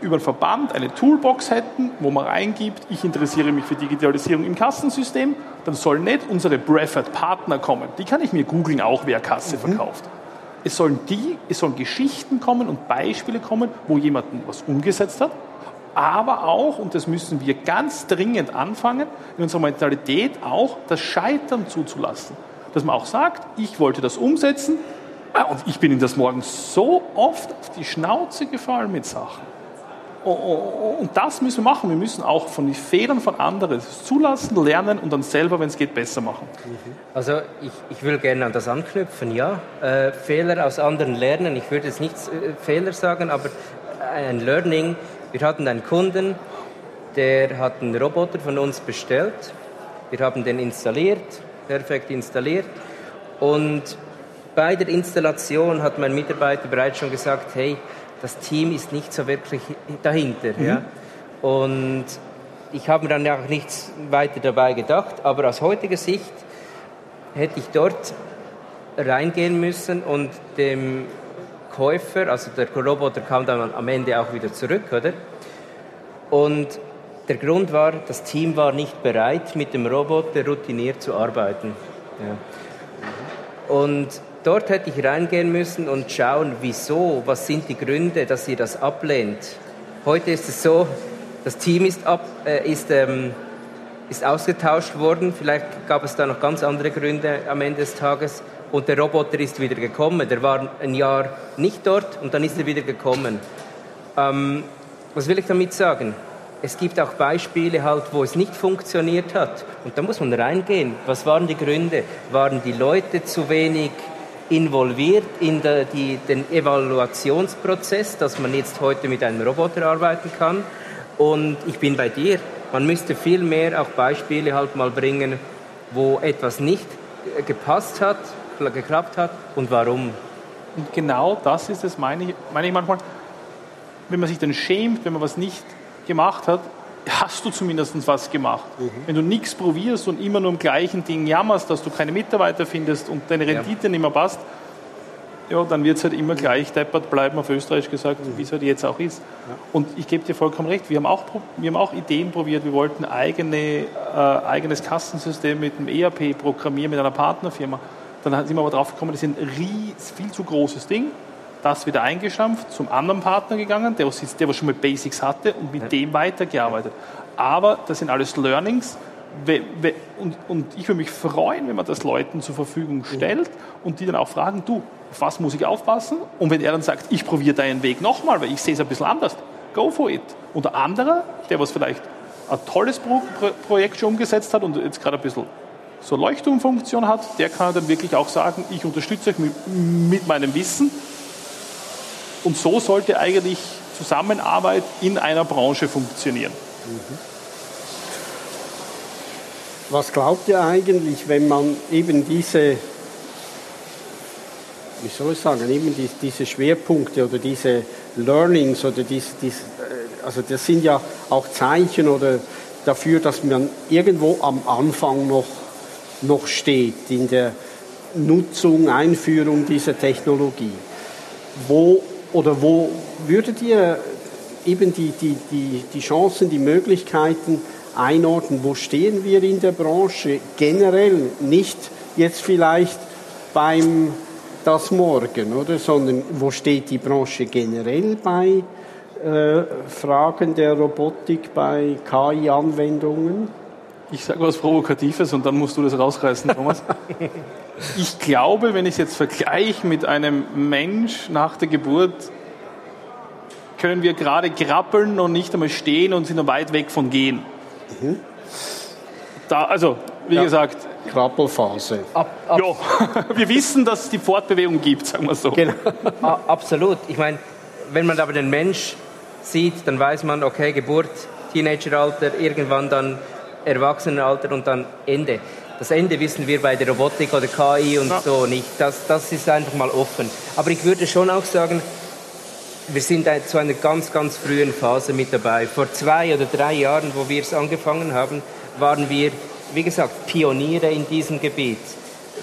über den Verband eine Toolbox hätten, wo man reingibt, ich interessiere mich für Digitalisierung im Kassensystem, dann sollen nicht unsere Breffert-Partner kommen. Die kann ich mir googeln auch, wer Kasse mhm. verkauft. Es sollen die, es sollen Geschichten kommen und Beispiele kommen, wo jemand was umgesetzt hat, aber auch, und das müssen wir ganz dringend anfangen, in unserer Mentalität auch das Scheitern zuzulassen. Dass man auch sagt, ich wollte das umsetzen ah, und ich bin in das Morgen so oft auf die Schnauze gefallen mit Sachen. Und das müssen wir machen. Wir müssen auch von den Fehlern von anderen zulassen, lernen und dann selber, wenn es geht, besser machen. Also ich, ich will gerne an das anknüpfen, ja. Äh, Fehler aus anderen lernen. Ich würde jetzt nicht äh, Fehler sagen, aber ein Learning wir hatten einen Kunden, der hat einen Roboter von uns bestellt. Wir haben den installiert, perfekt installiert. Und bei der Installation hat mein Mitarbeiter bereits schon gesagt, hey, das Team ist nicht so wirklich dahinter. Mhm. Ja? Und ich habe mir dann auch nichts weiter dabei gedacht, aber aus heutiger Sicht hätte ich dort reingehen müssen und dem Käufer, also der Roboter kam dann am Ende auch wieder zurück, oder? Und der Grund war, das Team war nicht bereit, mit dem Roboter routiniert zu arbeiten. Ja. Und dort hätte ich reingehen müssen und schauen, wieso, was sind die Gründe, dass ihr das ablehnt. Heute ist es so, das Team ist, ab, äh, ist, ähm, ist ausgetauscht worden. Vielleicht gab es da noch ganz andere Gründe am Ende des Tages. Und der Roboter ist wieder gekommen. Der war ein Jahr nicht dort und dann ist er wieder gekommen. Ähm, was will ich damit sagen? Es gibt auch Beispiele, halt, wo es nicht funktioniert hat. Und da muss man reingehen. Was waren die Gründe? Waren die Leute zu wenig involviert in der, die, den Evaluationsprozess, dass man jetzt heute mit einem Roboter arbeiten kann? Und ich bin bei dir. Man müsste viel mehr auch Beispiele halt mal bringen, wo etwas nicht gepasst hat, geklappt hat und warum. Und genau das ist es, meine ich, meine ich manchmal, wenn man sich dann schämt, wenn man was nicht gemacht hat, hast du zumindest was gemacht. Mhm. Wenn du nichts probierst und immer nur im gleichen Ding jammerst, dass du keine Mitarbeiter findest und deine Rendite ja. nicht mehr passt, ja, dann wird es halt immer gleich deppert bleiben, auf Österreich gesagt, mhm. wie es halt jetzt auch ist. Ja. Und ich gebe dir vollkommen recht, wir haben auch, wir haben auch Ideen probiert, wir wollten eigene, äh, eigenes Kassensystem mit einem ERP programmieren, mit einer Partnerfirma. Dann sind wir aber drauf gekommen, das ist ein ries, viel zu großes Ding das wieder eingestampft, zum anderen Partner gegangen, der, der was schon mit Basics hatte und mit ja. dem weitergearbeitet. Aber das sind alles Learnings. Und, und ich würde mich freuen, wenn man das Leuten zur Verfügung stellt und die dann auch fragen, du, auf was muss ich aufpassen? Und wenn er dann sagt, ich probiere deinen Weg nochmal, weil ich sehe es ein bisschen anders, go for it. Und der andere, der was vielleicht ein tolles Pro Projekt schon umgesetzt hat und jetzt gerade ein bisschen so Leuchtturmfunktion hat, der kann dann wirklich auch sagen, ich unterstütze euch mit, mit meinem Wissen und so sollte eigentlich Zusammenarbeit in einer Branche funktionieren. Was glaubt ihr eigentlich, wenn man eben diese, wie soll ich sagen, eben die, diese Schwerpunkte oder diese Learnings oder diese, diese, äh, also das sind ja auch Zeichen oder dafür, dass man irgendwo am Anfang noch, noch steht in der Nutzung, Einführung dieser Technologie. Wo oder wo würdet ihr eben die, die, die, die Chancen, die Möglichkeiten einordnen? Wo stehen wir in der Branche generell? Nicht jetzt vielleicht beim das Morgen, oder? Sondern wo steht die Branche generell bei äh, Fragen der Robotik, bei KI-Anwendungen? Ich sage was Provokatives und dann musst du das rausreißen, Thomas. ich glaube, wenn ich es jetzt vergleiche mit einem Mensch nach der Geburt, können wir gerade krabbeln und nicht einmal stehen und sind noch weit weg von gehen. Mhm. Da, also, wie ja. gesagt. Krabbelphase. Ab, ab, ja, wir wissen, dass es die Fortbewegung gibt, sagen wir so. Genau. Absolut. Ich meine, wenn man aber den Mensch sieht, dann weiß man, okay, Geburt, Teenageralter, irgendwann dann Erwachsenenalter und dann Ende. Das Ende wissen wir bei der Robotik oder KI und ja. so nicht. Das, das ist einfach mal offen. Aber ich würde schon auch sagen, wir sind zu einer ganz, ganz frühen Phase mit dabei. Vor zwei oder drei Jahren, wo wir es angefangen haben, waren wir, wie gesagt, Pioniere in diesem Gebiet.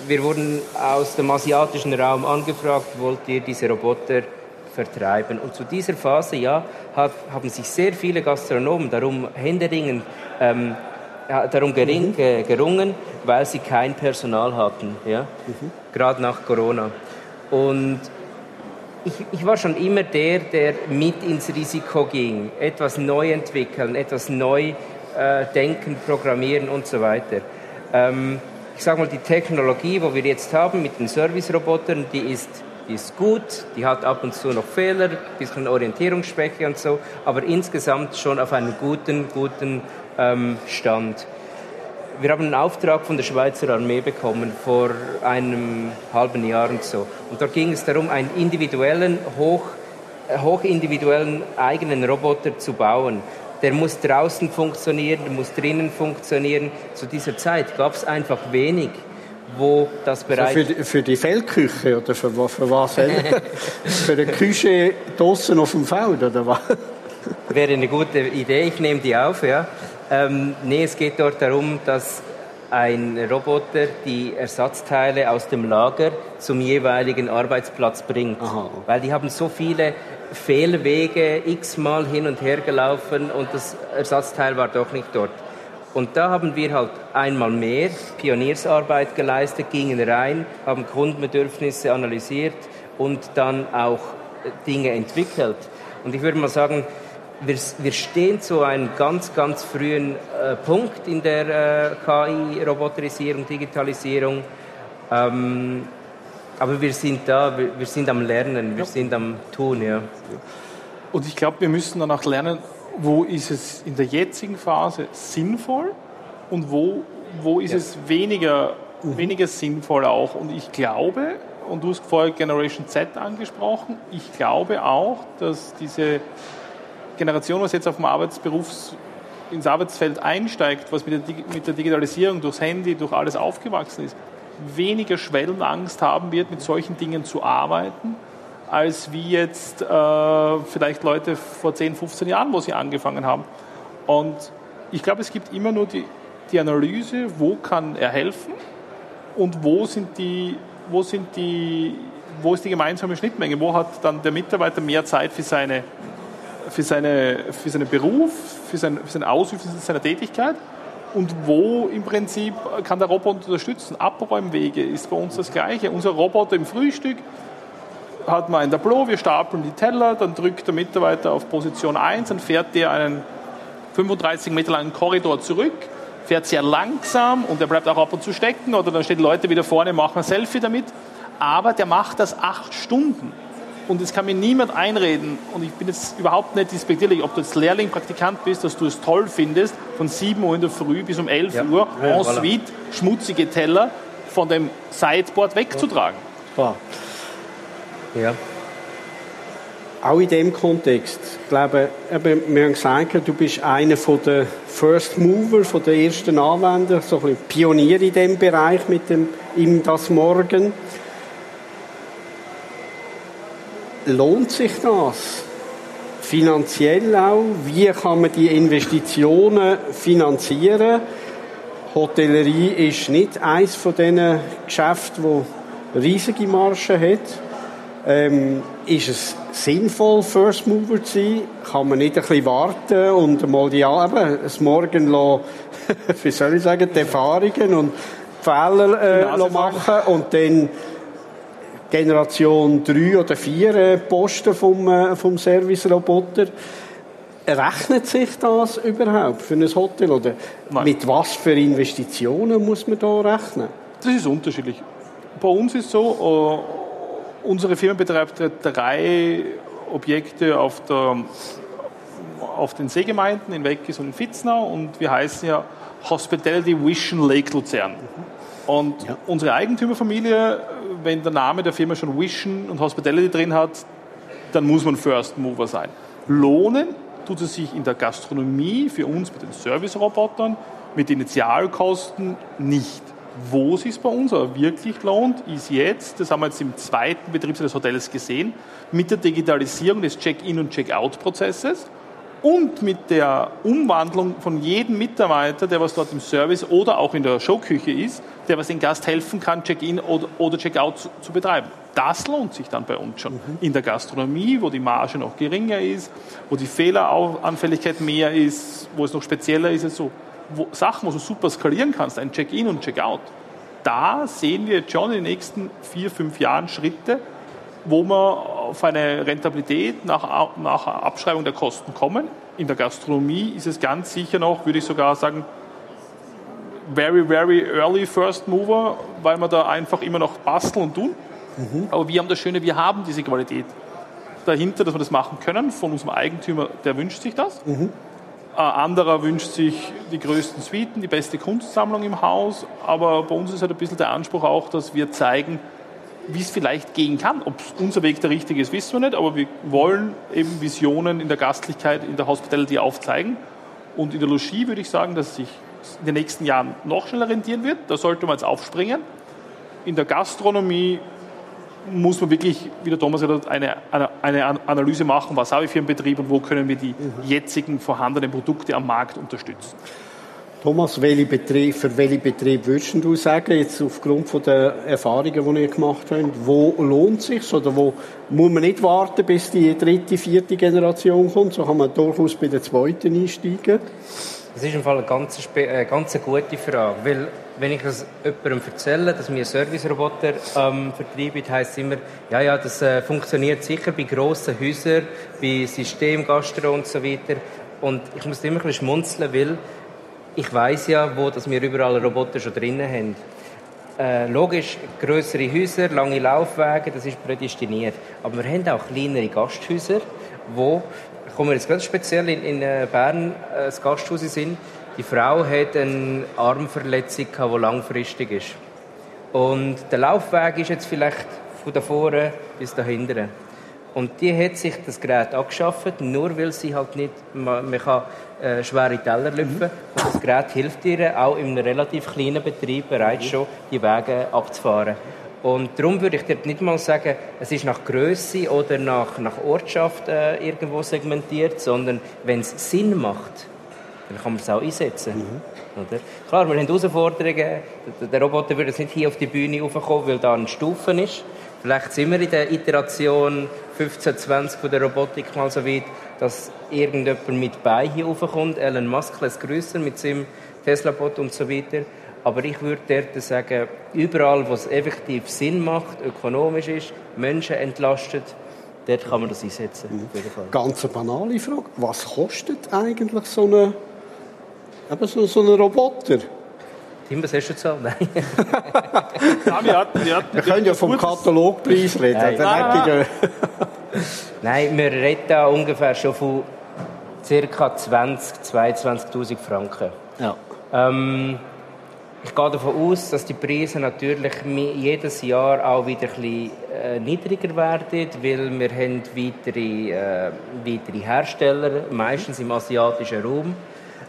Wir wurden aus dem asiatischen Raum angefragt, wollt ihr diese Roboter vertreiben? Und zu dieser Phase, ja, hat, haben sich sehr viele Gastronomen darum händeringend ähm, darum gering, mhm. äh, gerungen, weil sie kein Personal hatten, ja? Mhm. gerade nach Corona. Und ich, ich, war schon immer der, der mit ins Risiko ging, etwas neu entwickeln, etwas neu äh, denken, programmieren und so weiter. Ähm, ich sage mal, die Technologie, wo wir jetzt haben mit den Service-Robotern, die ist, die ist gut, die hat ab und zu noch Fehler, ein bisschen Orientierungsschwäche und so, aber insgesamt schon auf einem guten, guten ähm, stand. Wir haben einen Auftrag von der Schweizer Armee bekommen vor einem halben Jahr und so. Und dort ging es darum, einen individuellen, hoch, äh, hochindividuellen eigenen Roboter zu bauen. Der muss draußen funktionieren, der muss drinnen funktionieren. Zu dieser Zeit gab es einfach wenig wo das bereits... Also für, für, die Feldküche oder für, für was? für die Küche draußen auf dem Feld oder was? Wäre eine gute Idee, ich nehme die auf, ja. Ähm, nee, es geht dort darum, dass ein Roboter die Ersatzteile aus dem Lager zum jeweiligen Arbeitsplatz bringt. Aha. Weil die haben so viele Fehlwege x-mal hin und her gelaufen und das Ersatzteil war doch nicht dort. Und da haben wir halt einmal mehr Pioniersarbeit geleistet, gingen rein, haben Kundenbedürfnisse analysiert und dann auch äh, Dinge entwickelt. Und ich würde mal sagen, wir, wir stehen zu einem ganz, ganz frühen äh, Punkt in der äh, KI, Roboterisierung, Digitalisierung. Ähm, aber wir sind da, wir, wir, sind am Lernen, wir ja. sind am Tun, ja. Und ich glaube, wir müssen dann auch lernen, wo ist es in der jetzigen Phase sinnvoll und wo, wo ist ja. es weniger, mhm. weniger sinnvoll auch. Und ich glaube, und du hast vorher Generation Z angesprochen, ich glaube auch, dass diese Generation, was jetzt auf dem Arbeitsberufs ins Arbeitsfeld einsteigt, was mit der, mit der Digitalisierung durchs Handy, durch alles aufgewachsen ist, weniger Schwellenangst haben wird, mit solchen Dingen zu arbeiten, als wie jetzt äh, vielleicht Leute vor 10, 15 Jahren, wo sie angefangen haben. Und ich glaube, es gibt immer nur die, die Analyse, wo kann er helfen und wo sind die, wo sind die, wo ist die gemeinsame Schnittmenge, wo hat dann der Mitarbeiter mehr Zeit für seine für, seine, für seinen Beruf, für, sein, für seine Ausübung seiner Tätigkeit und wo im Prinzip kann der Roboter unterstützen. Abräumwege ist bei uns das Gleiche. Unser Roboter im Frühstück hat man ein Tableau, wir stapeln die Teller, dann drückt der Mitarbeiter auf Position 1, dann fährt der einen 35 Meter langen Korridor zurück, fährt sehr langsam und er bleibt auch ab und zu stecken oder dann stehen Leute wieder vorne, machen ein Selfie damit. Aber der macht das acht Stunden. Und es kann mir niemand einreden, und ich bin jetzt überhaupt nicht despektierlich, ob du jetzt Lehrling, Praktikant bist, dass du es toll findest, von 7 Uhr in der Früh bis um 11 ja. Uhr ja, en voilà. suite schmutzige Teller von dem Sideboard wegzutragen. Ja. ja. Auch in dem Kontext, ich glaube, wir haben gesagt, du bist einer der First Mover, von der ersten Anwender, so ein Pionier in dem Bereich mit dem «Im das Morgen». Lohnt sich das? Finanziell auch? Wie kann man die Investitionen finanzieren? Hotellerie ist nicht eines von diesen Geschäften, wo riesige Margen hat. Ähm, ist es sinnvoll, First Mover zu sein? Kann man nicht ein bisschen warten und mal die eben, das Morgen lassen, wie soll ich sagen, die Erfahrungen und Fehler äh, machen und dann Generation 3 oder 4 äh, Posten vom, äh, vom Service-Roboter. Rechnet sich das überhaupt für ein Hotel? Oder Nein. mit was für Investitionen muss man da rechnen? Das ist unterschiedlich. Bei uns ist so, uh, unsere Firma betreibt drei Objekte auf, der, auf den Seegemeinden in Weckis und in Vitznau und wir heißen ja Hospitality Vision Lake Luzern. Und ja. unsere Eigentümerfamilie wenn der Name der Firma schon Vision und Hospitality drin hat, dann muss man First Mover sein. Lohnen tut es sich in der Gastronomie für uns mit den Service-Robotern, mit Initialkosten nicht. Wo es sich bei uns aber wirklich lohnt, ist jetzt, das haben wir jetzt im zweiten Betriebsjahr des Hotels gesehen, mit der Digitalisierung des Check-in- und Check-out-Prozesses und mit der Umwandlung von jedem Mitarbeiter, der was dort im Service oder auch in der Showküche ist, der was den Gast helfen kann, Check-in oder, oder Check-out zu, zu, betreiben. Das lohnt sich dann bei uns schon. Mhm. In der Gastronomie, wo die Marge noch geringer ist, wo die Fehleranfälligkeit mehr ist, wo es noch spezieller ist, so wo, Sachen, wo du super skalieren kannst, ein Check-in und Check-out. Da sehen wir jetzt schon in den nächsten vier, fünf Jahren Schritte, wo wir auf eine Rentabilität nach, nach Abschreibung der Kosten kommen. In der Gastronomie ist es ganz sicher noch, würde ich sogar sagen, very, very early First Mover, weil wir da einfach immer noch basteln und tun. Mhm. Aber wir haben das Schöne, wir haben diese Qualität dahinter, dass wir das machen können. Von unserem Eigentümer, der wünscht sich das. Mhm. Ein anderer wünscht sich die größten Suiten, die beste Kunstsammlung im Haus. Aber bei uns ist halt ein bisschen der Anspruch auch, dass wir zeigen, wie es vielleicht gehen kann. Ob unser Weg der richtige ist, wissen wir nicht, aber wir wollen eben Visionen in der Gastlichkeit, in der Hospitality aufzeigen. Und in der Logis würde ich sagen, dass sich in den nächsten Jahren noch schneller rentieren wird. Da sollte man jetzt aufspringen. In der Gastronomie muss man wirklich, wie der Thomas gesagt hat, eine, eine Analyse machen, was habe ich für einen Betrieb und wo können wir die jetzigen vorhandenen Produkte am Markt unterstützen. Thomas, welche Betrieb, für welchen Betrieb würdest du sagen, jetzt aufgrund von der Erfahrungen, die ihr gemacht habt, wo lohnt es sich oder wo muss man nicht warten, bis die dritte, vierte Generation kommt, so kann man durchaus bei der zweiten einsteigen? Das ist im Fall eine ganz, äh, ganz gute Frage, weil wenn ich es jemandem erzähle, dass wir Service-Roboter ähm, vertreiben, heisst es immer, ja, ja, das äh, funktioniert sicher bei grossen Häusern, bei Systemgastro und so weiter. Und ich muss immer ein bisschen schmunzeln, weil ich weiß ja, wo dass wir überall Roboter schon drinnen haben. Äh, logisch, größere Häuser, lange Laufwege, das ist prädestiniert. Aber wir haben auch kleinere Gasthäuser, wo, kommen wir jetzt ganz speziell in, in äh, Bern, äh, das Gasthaus sind, die Frau hat eine Armverletzung, die langfristig ist. Und der Laufweg ist jetzt vielleicht von da vorne bis da hinten. Und die hat sich das Gerät angeschafft, nur weil sie halt nicht, man, man kann äh, schwere Teller lüpfen. Mhm. Und das Gerät hilft ihr auch in einem relativ kleinen Betrieb bereits mhm. schon, die Wege abzufahren. Und darum würde ich dir nicht mal sagen, es ist nach Größe oder nach, nach Ortschaft äh, irgendwo segmentiert, sondern wenn es Sinn macht, dann kann man es auch einsetzen. Mhm. Oder? Klar, wir haben Herausforderungen. Der Roboter würde jetzt nicht hier auf die Bühne raufkommen, weil da eine Stufe ist. Vielleicht sind wir in der Iteration 15, 20 von der Robotik mal so weit, dass irgendjemand mit bei hier raufkommt. Elon Musk lässt grösser mit seinem Tesla-Bot und so weiter. Aber ich würde dort sagen, überall, wo es effektiv Sinn macht, ökonomisch ist, Menschen entlastet, dort kann man das einsetzen. Mhm. Ganz eine banale Frage. Was kostet eigentlich so eben so, so ein Roboter? Tim, was hast du gezahlt? Nein. ja, wir, hatten, wir, hatten wir können ja vom Katalogpreis reden. Nein. Ah. Nein, wir reden da ungefähr schon von ca. 20 22'000 Franken. Ja. Ähm, ich gehe davon aus, dass die Preise natürlich jedes Jahr auch wieder ein bisschen äh, niedriger werden, weil wir haben weitere, äh, weitere Hersteller, meistens im asiatischen Raum,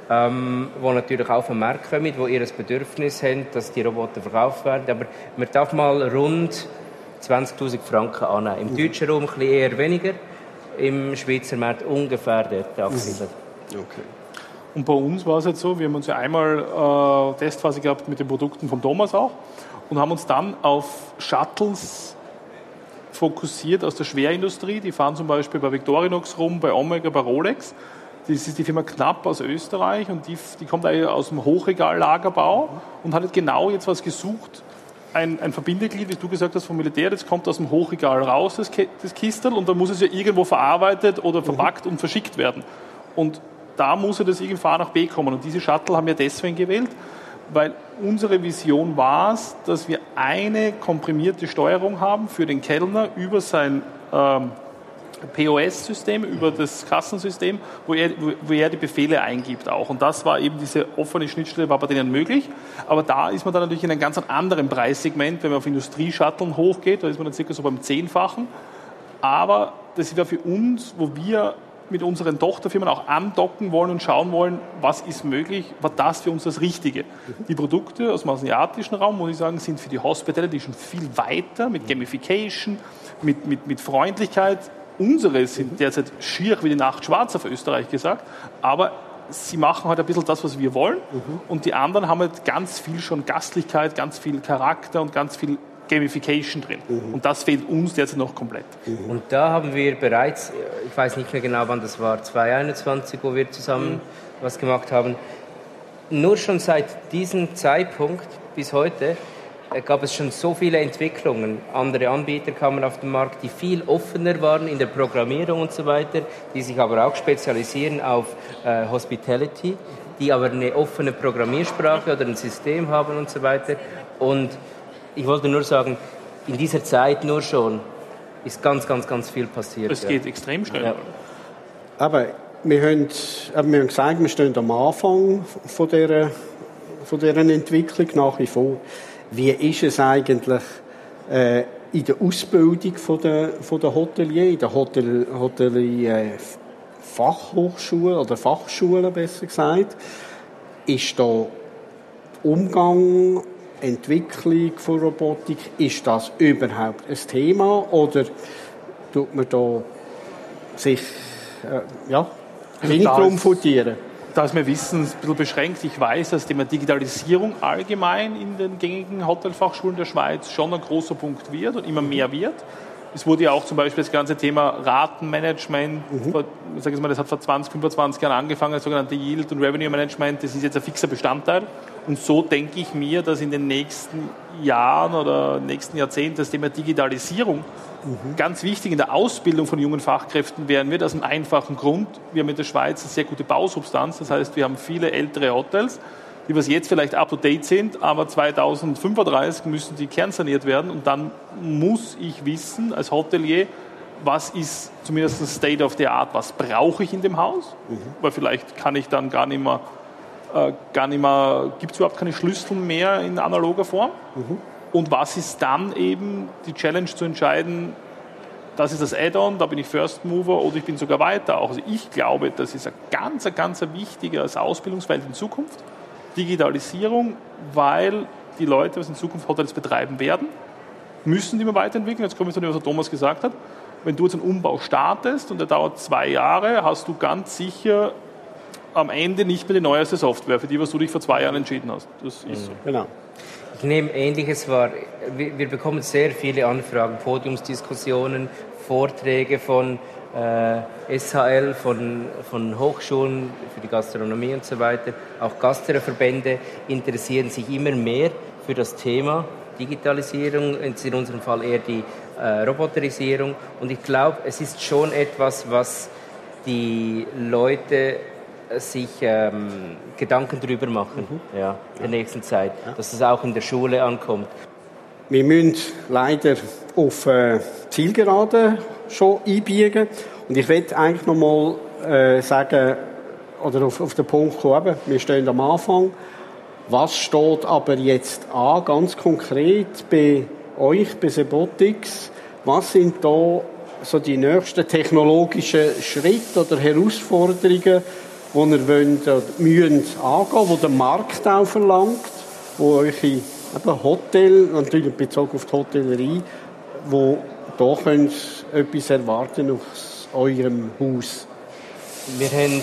ähm, die natürlich auch vom Markt kommen, die ihr Bedürfnis haben, dass die Roboter verkauft werden. Aber man darf mal rund 20'000 Franken annehmen. Im mhm. deutschen Raum ein bisschen eher weniger, im Schweizer Markt ungefähr dort angesiedelt. Mhm. Okay. Und bei uns war es jetzt so, wir haben uns ja einmal äh, Testphase gehabt mit den Produkten von Thomas auch und haben uns dann auf Shuttles fokussiert aus der Schwerindustrie. Die fahren zum Beispiel bei Victorinox rum, bei Omega, bei Rolex. Das ist die Firma Knapp aus Österreich und die, die kommt aus dem Hochregallagerbau und hat genau jetzt was gesucht. Ein, ein Verbindeglied, wie du gesagt hast, vom Militär, das kommt aus dem Hochregal raus, das, Kistel, und dann muss es ja irgendwo verarbeitet oder verpackt mhm. und verschickt werden. Und da muss er das irgendwie von A nach B kommen. Und diese Shuttle haben wir deswegen gewählt, weil unsere Vision war es, dass wir eine komprimierte Steuerung haben für den Kellner über sein ähm, POS-System, über das Kassensystem, wo er, wo er die Befehle eingibt auch. Und das war eben diese offene Schnittstelle, war bei denen möglich. Aber da ist man dann natürlich in einem ganz anderen Preissegment, wenn man auf Industrieschatteln hochgeht, da ist man dann circa so beim Zehnfachen. Aber das war für uns, wo wir mit unseren Tochterfirmen auch andocken wollen und schauen wollen, was ist möglich, war das für uns das Richtige. Die Produkte aus dem asiatischen Raum, muss ich sagen, sind für die Hospitality schon viel weiter mit Gamification, mit, mit, mit Freundlichkeit, Unsere sind derzeit schier wie die Nacht schwarz auf Österreich gesagt, aber sie machen halt ein bisschen das, was wir wollen. Mhm. Und die anderen haben halt ganz viel schon Gastlichkeit, ganz viel Charakter und ganz viel Gamification drin. Mhm. Und das fehlt uns derzeit noch komplett. Mhm. Und da haben wir bereits, ich weiß nicht mehr genau, wann das war, 2021, wo wir zusammen mhm. was gemacht haben. Nur schon seit diesem Zeitpunkt bis heute äh, gab es schon so viele Entwicklungen. Andere Anbieter kamen auf den Markt, die viel offener waren in der Programmierung und so weiter, die sich aber auch spezialisieren auf äh, Hospitality, die aber eine offene Programmiersprache oder ein System haben und so weiter. Und ich wollte nur sagen, in dieser Zeit nur schon ist ganz, ganz, ganz viel passiert. Es geht ja. extrem schnell. Ja. Aber wir haben, wir haben gesagt, wir stehen am Anfang von dieser, von dieser Entwicklung nach wie vor. Wie ist es eigentlich äh, in der Ausbildung von der, von der Hotelier, in der Hotel, Hotelier äh, Fachhochschule oder Fachschule besser gesagt, ist da Umgang, Entwicklung von Robotik, ist das überhaupt ein Thema oder tut man da sich äh, ja, wenig drum futieren? da ist mein Wissen ein bisschen beschränkt. Ich weiß, dass Thema Digitalisierung allgemein in den gängigen Hotelfachschulen der Schweiz schon ein großer Punkt wird und immer mehr wird. Es wurde ja auch zum Beispiel das ganze Thema Ratenmanagement, mhm. vor, sag ich mal, das hat vor 20, 25 Jahren angefangen, das sogenannte Yield und Revenue Management, das ist jetzt ein fixer Bestandteil. Und so denke ich mir, dass in den nächsten Jahren oder nächsten Jahrzehnten das Thema Digitalisierung mhm. ganz wichtig in der Ausbildung von jungen Fachkräften werden wird, aus einem einfachen Grund. Wir haben in der Schweiz eine sehr gute Bausubstanz, das heißt, wir haben viele ältere Hotels, die was jetzt vielleicht up to date sind, aber 2035 müssen die kernsaniert werden und dann muss ich wissen als Hotelier, was ist zumindest das State of the Art, was brauche ich in dem Haus, mhm. weil vielleicht kann ich dann gar nicht mehr, äh, gar nicht mehr, gibt es überhaupt keine Schlüssel mehr in analoger Form mhm. und was ist dann eben die Challenge zu entscheiden, das ist das Add-on, da bin ich First Mover oder ich bin sogar weiter. Also ich glaube, das ist ein ganz, ganz wichtiges Ausbildungsfeld in Zukunft. Digitalisierung, weil die Leute, was in Zukunft Hotels betreiben werden, müssen die immer weiterentwickeln. Jetzt komme ich zu dem, was Thomas gesagt hat. Wenn du jetzt einen Umbau startest und der dauert zwei Jahre, hast du ganz sicher am Ende nicht mehr die neueste Software, für die was du dich vor zwei Jahren entschieden hast. Das ist so. Mhm. Genau. Ich nehme Ähnliches wahr. Wir bekommen sehr viele Anfragen, Podiumsdiskussionen, Vorträge von äh, SHL, von, von Hochschulen für die Gastronomie und so weiter. Auch Gastroverbände interessieren sich immer mehr für das Thema Digitalisierung, in unserem Fall eher die äh, Roboterisierung. Und ich glaube, es ist schon etwas, was die Leute sich ähm, Gedanken darüber machen mhm. ja, in der nächsten Zeit, ja. dass es auch in der Schule ankommt. Wir müssen leider auf äh, Zielgerade schon einbiegen. Und ich will eigentlich noch mal äh, sagen, oder auf, auf den Punkt kommen, wir stehen am Anfang. Was steht aber jetzt an, ganz konkret bei euch, bei Sebotics? Was sind da so die nächsten technologischen Schritte oder Herausforderungen, die ihr wollt, oder müsst angehen, die der Markt auch verlangt, wo eure eben Hotel, natürlich bezogen auf die Hotellerie, wo da könnt etwas erwarten aus eurem Haus? Wir haben,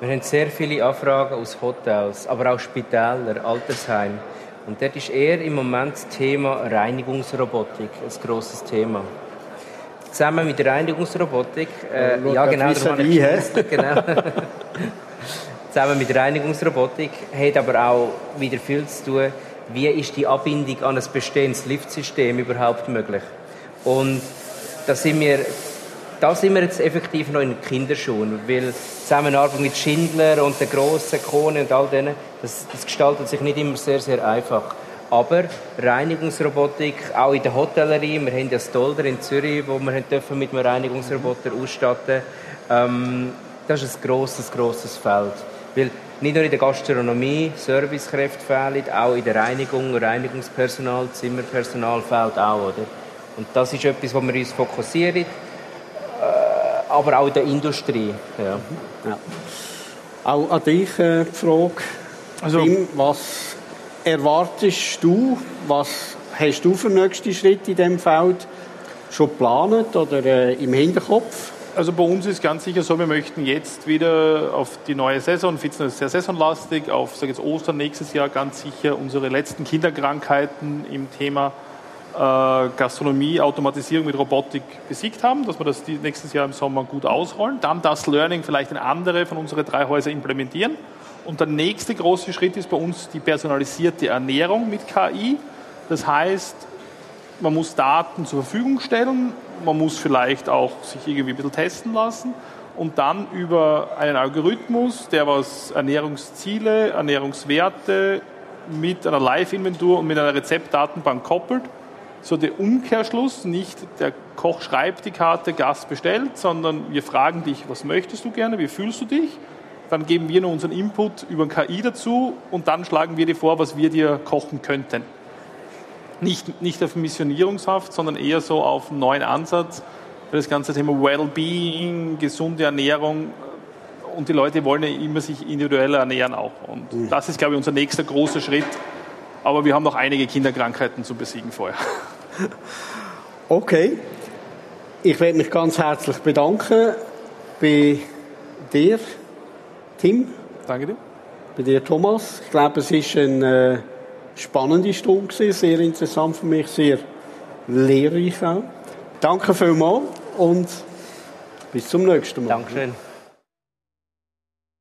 wir haben sehr viele Anfragen aus Hotels, aber auch Spitäler, Altersheim. Und dort ist eher im Moment das Thema Reinigungsrobotik ein grosses Thema. Zusammen mit der Reinigungsrobotik, äh, ja, genau, da ich genau. Zusammen mit der Reinigungsrobotik hat aber auch wieder viel zu tun wie ist die Anbindung an ein bestehendes Liftsystem überhaupt möglich? Und da sind wir, da sind wir jetzt effektiv noch in den Kinderschuhen, weil die Zusammenarbeit mit Schindler und den grossen Kone und all denen, das, das gestaltet sich nicht immer sehr, sehr einfach. Aber Reinigungsrobotik, auch in der Hotellerie, wir haben ja Stolder in Zürich, wo wir dürfen mit einem Reinigungsroboter ausstatten ähm, das ist ein grosses, grosses Feld. Weil nicht nur in der Gastronomie Servicekräfte fehlen, auch in der Reinigung, Reinigungspersonal, Zimmerpersonal fehlt auch, oder? Und das ist etwas, wo wir uns fokussieren, äh, aber auch in der Industrie. Ja. ja. Auch an dich äh, die Frage, also, Tim, was erwartest du, was hast du für nächste Schritte in diesem Feld schon geplant oder äh, im Hinterkopf? Also bei uns ist ganz sicher so, wir möchten jetzt wieder auf die neue Saison, Fitness sehr saisonlastig, auf sag jetzt Ostern nächstes Jahr ganz sicher unsere letzten Kinderkrankheiten im Thema äh, Gastronomie, Automatisierung mit Robotik besiegt haben, dass wir das nächstes Jahr im Sommer gut ausrollen. Dann das Learning vielleicht in andere von unseren drei Häusern implementieren. Und der nächste große Schritt ist bei uns die personalisierte Ernährung mit KI. Das heißt, man muss Daten zur Verfügung stellen, man muss vielleicht auch sich irgendwie ein bisschen testen lassen und dann über einen Algorithmus, der was Ernährungsziele, Ernährungswerte mit einer Live-Inventur und mit einer Rezeptdatenbank koppelt, so der Umkehrschluss, nicht der Koch schreibt die Karte, Gast bestellt, sondern wir fragen dich, was möchtest du gerne, wie fühlst du dich? Dann geben wir nur unseren Input über ein KI dazu und dann schlagen wir dir vor, was wir dir kochen könnten nicht, nicht auf Missionierungshaft, sondern eher so auf einen neuen Ansatz für das ganze Thema Wellbeing, gesunde Ernährung. Und die Leute wollen ja immer sich individuell ernähren auch. Und mhm. das ist, glaube ich, unser nächster großer Schritt. Aber wir haben noch einige Kinderkrankheiten zu besiegen vorher. Okay. Ich werde mich ganz herzlich bedanken bei dir, Tim. Danke dir. Bei dir, Thomas. Ich glaube, es ist ein äh, spannende Stunde gewesen, sehr interessant für mich, sehr lehrreich auch. Danke vielmals und bis zum nächsten Mal. Dankeschön.